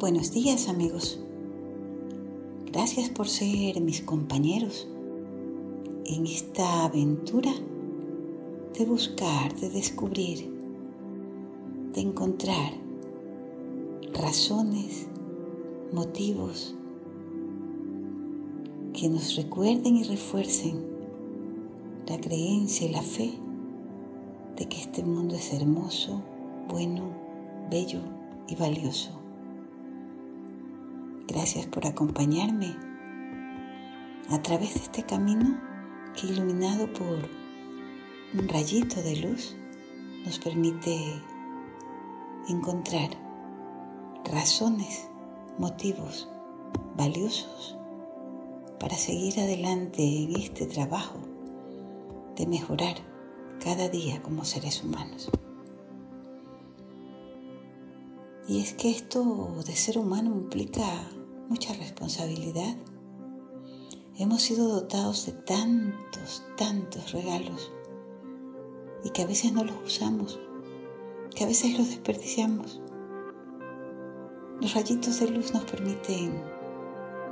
Buenos días amigos. Gracias por ser mis compañeros en esta aventura de buscar, de descubrir, de encontrar razones, motivos que nos recuerden y refuercen la creencia y la fe de que este mundo es hermoso, bueno, bello y valioso. Gracias por acompañarme a través de este camino que iluminado por un rayito de luz nos permite encontrar razones, motivos valiosos para seguir adelante en este trabajo de mejorar cada día como seres humanos. Y es que esto de ser humano implica mucha responsabilidad. Hemos sido dotados de tantos, tantos regalos y que a veces no los usamos, que a veces los desperdiciamos. Los rayitos de luz nos permiten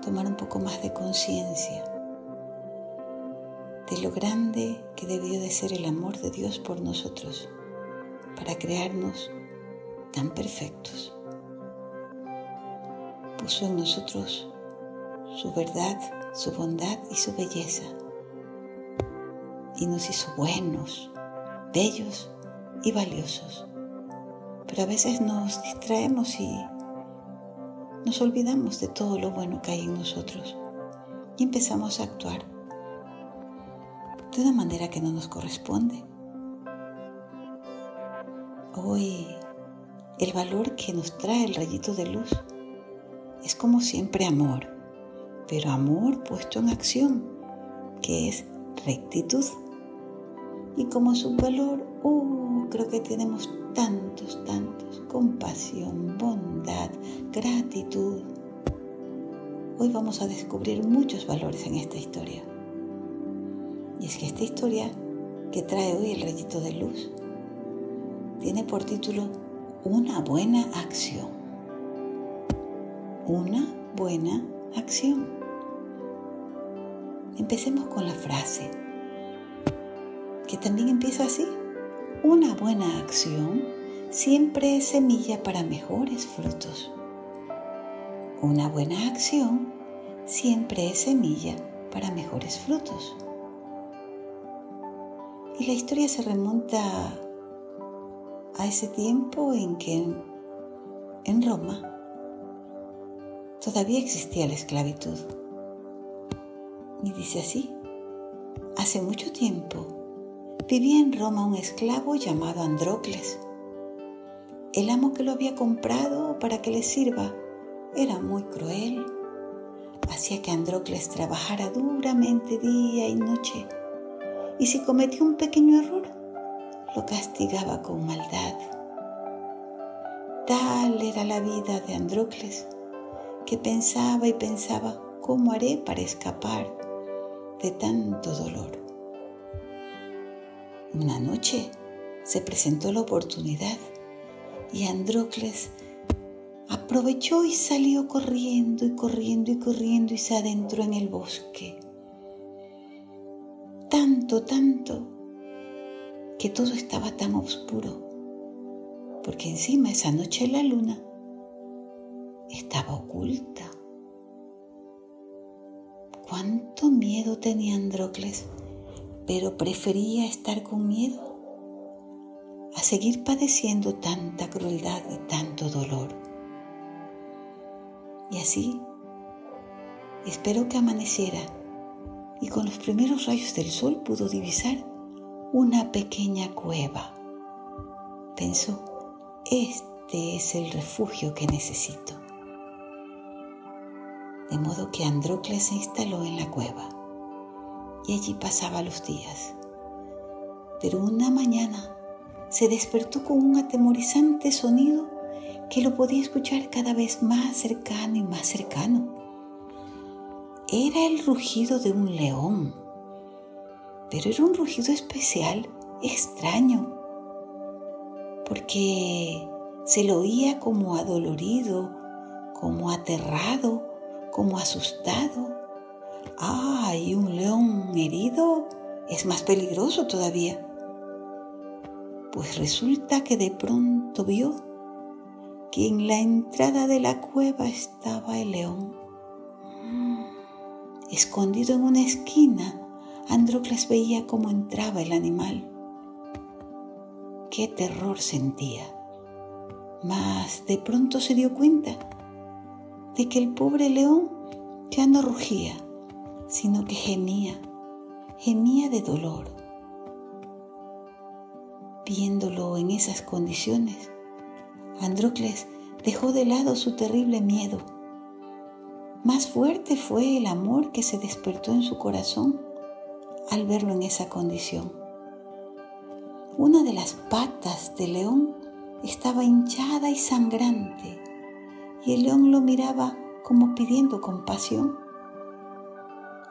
tomar un poco más de conciencia de lo grande que debió de ser el amor de Dios por nosotros para crearnos tan perfectos puso en nosotros su verdad, su bondad y su belleza. Y nos hizo buenos, bellos y valiosos. Pero a veces nos distraemos y nos olvidamos de todo lo bueno que hay en nosotros y empezamos a actuar de una manera que no nos corresponde. Hoy el valor que nos trae el rayito de luz es como siempre amor, pero amor puesto en acción, que es rectitud. Y como subvalor, uh, creo que tenemos tantos, tantos, compasión, bondad, gratitud. Hoy vamos a descubrir muchos valores en esta historia. Y es que esta historia que trae hoy el rayito de luz tiene por título Una buena acción una buena acción. Empecemos con la frase, que también empieza así. Una buena acción siempre es semilla para mejores frutos. Una buena acción siempre es semilla para mejores frutos. Y la historia se remonta a ese tiempo en que en Roma todavía existía la esclavitud. Y dice así, hace mucho tiempo vivía en Roma un esclavo llamado Andrócles. El amo que lo había comprado para que le sirva era muy cruel. Hacía que Andrócles trabajara duramente día y noche. Y si cometía un pequeño error, lo castigaba con maldad. Tal era la vida de Andrócles que pensaba y pensaba, ¿cómo haré para escapar de tanto dolor? Una noche se presentó la oportunidad y Andrócles aprovechó y salió corriendo y corriendo y corriendo y se adentró en el bosque. Tanto, tanto, que todo estaba tan oscuro, porque encima esa noche la luna estaba oculta. Cuánto miedo tenía Andrócles, pero prefería estar con miedo a seguir padeciendo tanta crueldad y tanto dolor. Y así, espero que amaneciera y con los primeros rayos del sol pudo divisar una pequeña cueva. Pensó, este es el refugio que necesito de modo que Andrócles se instaló en la cueva y allí pasaba los días. Pero una mañana se despertó con un atemorizante sonido que lo podía escuchar cada vez más cercano y más cercano. Era el rugido de un león, pero era un rugido especial, extraño, porque se lo oía como adolorido, como aterrado, como asustado. Ah, un león herido es más peligroso todavía. Pues resulta que de pronto vio que en la entrada de la cueva estaba el león. Escondido en una esquina, Andrócles veía cómo entraba el animal. Qué terror sentía. Mas de pronto se dio cuenta de que el pobre león ya no rugía, sino que gemía, gemía de dolor. Viéndolo en esas condiciones, Andrócles dejó de lado su terrible miedo. Más fuerte fue el amor que se despertó en su corazón al verlo en esa condición. Una de las patas del león estaba hinchada y sangrante y el león lo miraba como pidiendo compasión.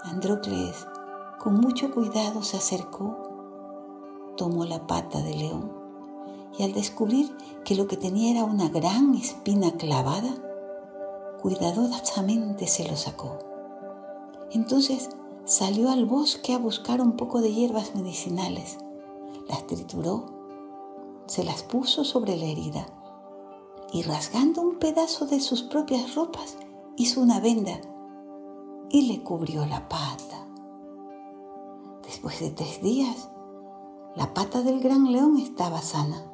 Andrócles con mucho cuidado se acercó, tomó la pata del león y al descubrir que lo que tenía era una gran espina clavada, cuidadosamente se lo sacó. Entonces salió al bosque a buscar un poco de hierbas medicinales, las trituró, se las puso sobre la herida y rasgando un pedazo de sus propias ropas hizo una venda y le cubrió la pata. Después de tres días, la pata del gran león estaba sana.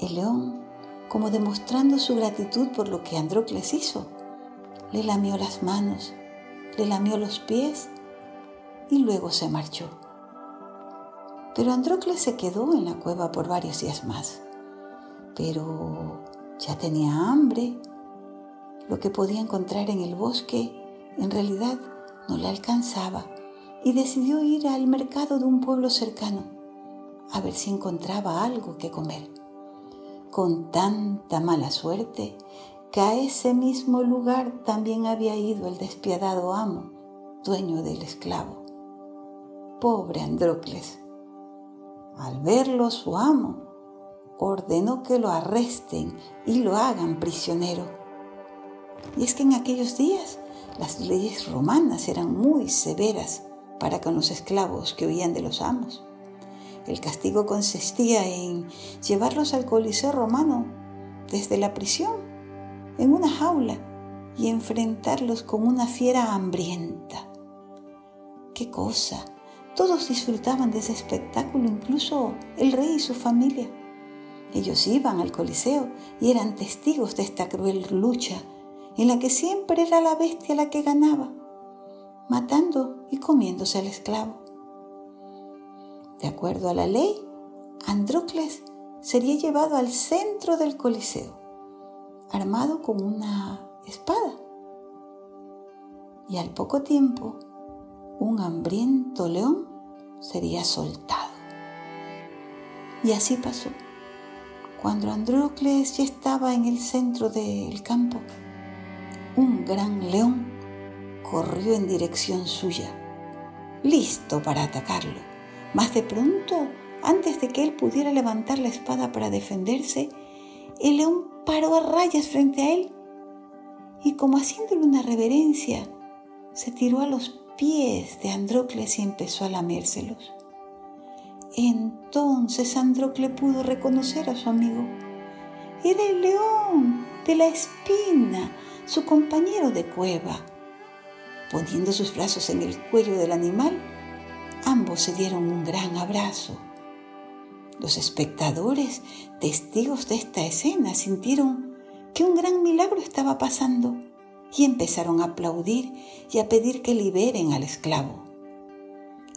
El león, como demostrando su gratitud por lo que Andrócles hizo, le lamió las manos, le lamió los pies y luego se marchó. Pero Andrócles se quedó en la cueva por varios días más pero ya tenía hambre. Lo que podía encontrar en el bosque en realidad no le alcanzaba y decidió ir al mercado de un pueblo cercano a ver si encontraba algo que comer. Con tanta mala suerte que a ese mismo lugar también había ido el despiadado amo, dueño del esclavo. Pobre Andrócles. Al verlo su amo, ordenó que lo arresten y lo hagan prisionero. Y es que en aquellos días las leyes romanas eran muy severas para con los esclavos que huían de los amos. El castigo consistía en llevarlos al Coliseo romano desde la prisión, en una jaula, y enfrentarlos con una fiera hambrienta. ¡Qué cosa! Todos disfrutaban de ese espectáculo, incluso el rey y su familia. Ellos iban al Coliseo y eran testigos de esta cruel lucha en la que siempre era la bestia la que ganaba, matando y comiéndose al esclavo. De acuerdo a la ley, Andrócles sería llevado al centro del Coliseo, armado con una espada. Y al poco tiempo, un hambriento león sería soltado. Y así pasó. Cuando Andrócles ya estaba en el centro del campo, un gran león corrió en dirección suya, listo para atacarlo. Mas de pronto, antes de que él pudiera levantar la espada para defenderse, el león paró a rayas frente a él y como haciéndole una reverencia, se tiró a los pies de Andrócles y empezó a lamérselos. Entonces Androcle pudo reconocer a su amigo. Era el león de la espina, su compañero de cueva. Poniendo sus brazos en el cuello del animal, ambos se dieron un gran abrazo. Los espectadores, testigos de esta escena, sintieron que un gran milagro estaba pasando y empezaron a aplaudir y a pedir que liberen al esclavo.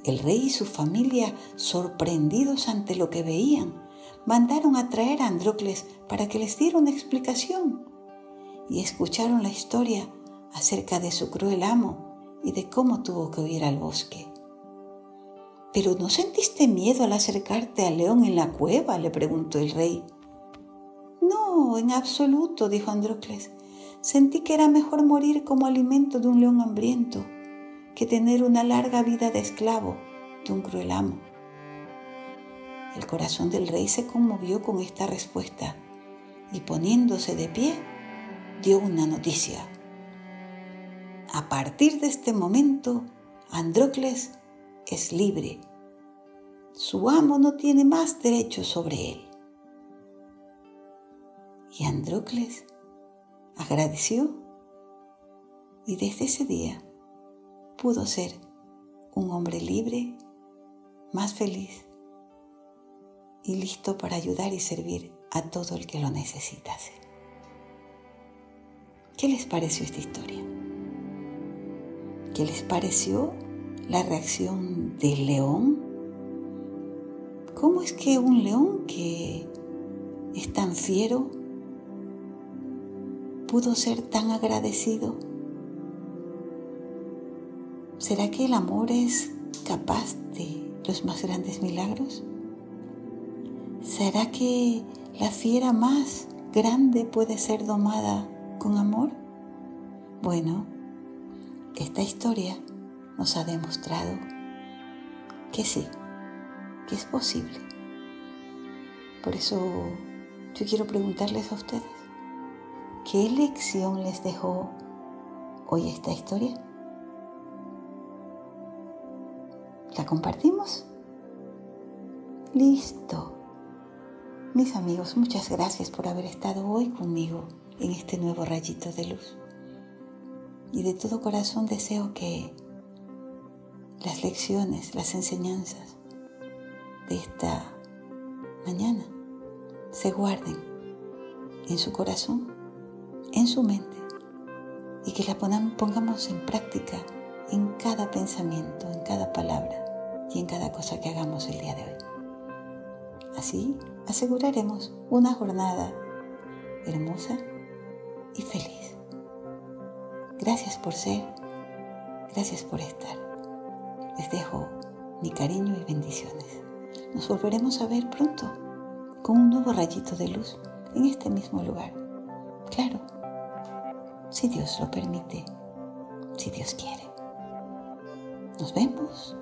El rey y su familia, sorprendidos ante lo que veían, mandaron a traer a Andrócles para que les diera una explicación y escucharon la historia acerca de su cruel amo y de cómo tuvo que huir al bosque. ¿Pero no sentiste miedo al acercarte al león en la cueva? le preguntó el rey. No, en absoluto, dijo Andrócles. Sentí que era mejor morir como alimento de un león hambriento que tener una larga vida de esclavo de un cruel amo. El corazón del rey se conmovió con esta respuesta y poniéndose de pie, dio una noticia. A partir de este momento, Andrócles es libre. Su amo no tiene más derechos sobre él. Y Andrócles agradeció y desde ese día pudo ser un hombre libre, más feliz y listo para ayudar y servir a todo el que lo necesitase. ¿Qué les pareció esta historia? ¿Qué les pareció la reacción del león? ¿Cómo es que un león que es tan fiero pudo ser tan agradecido? ¿Será que el amor es capaz de los más grandes milagros? ¿Será que la fiera más grande puede ser domada con amor? Bueno, esta historia nos ha demostrado que sí, que es posible. Por eso yo quiero preguntarles a ustedes, ¿qué lección les dejó hoy esta historia? ¿La compartimos? Listo. Mis amigos, muchas gracias por haber estado hoy conmigo en este nuevo rayito de luz. Y de todo corazón deseo que las lecciones, las enseñanzas de esta mañana se guarden en su corazón, en su mente, y que la pongamos en práctica en cada pensamiento, en cada palabra y en cada cosa que hagamos el día de hoy. Así aseguraremos una jornada hermosa y feliz. Gracias por ser, gracias por estar. Les dejo mi cariño y bendiciones. Nos volveremos a ver pronto con un nuevo rayito de luz en este mismo lugar. Claro, si Dios lo permite, si Dios quiere. Nos vemos.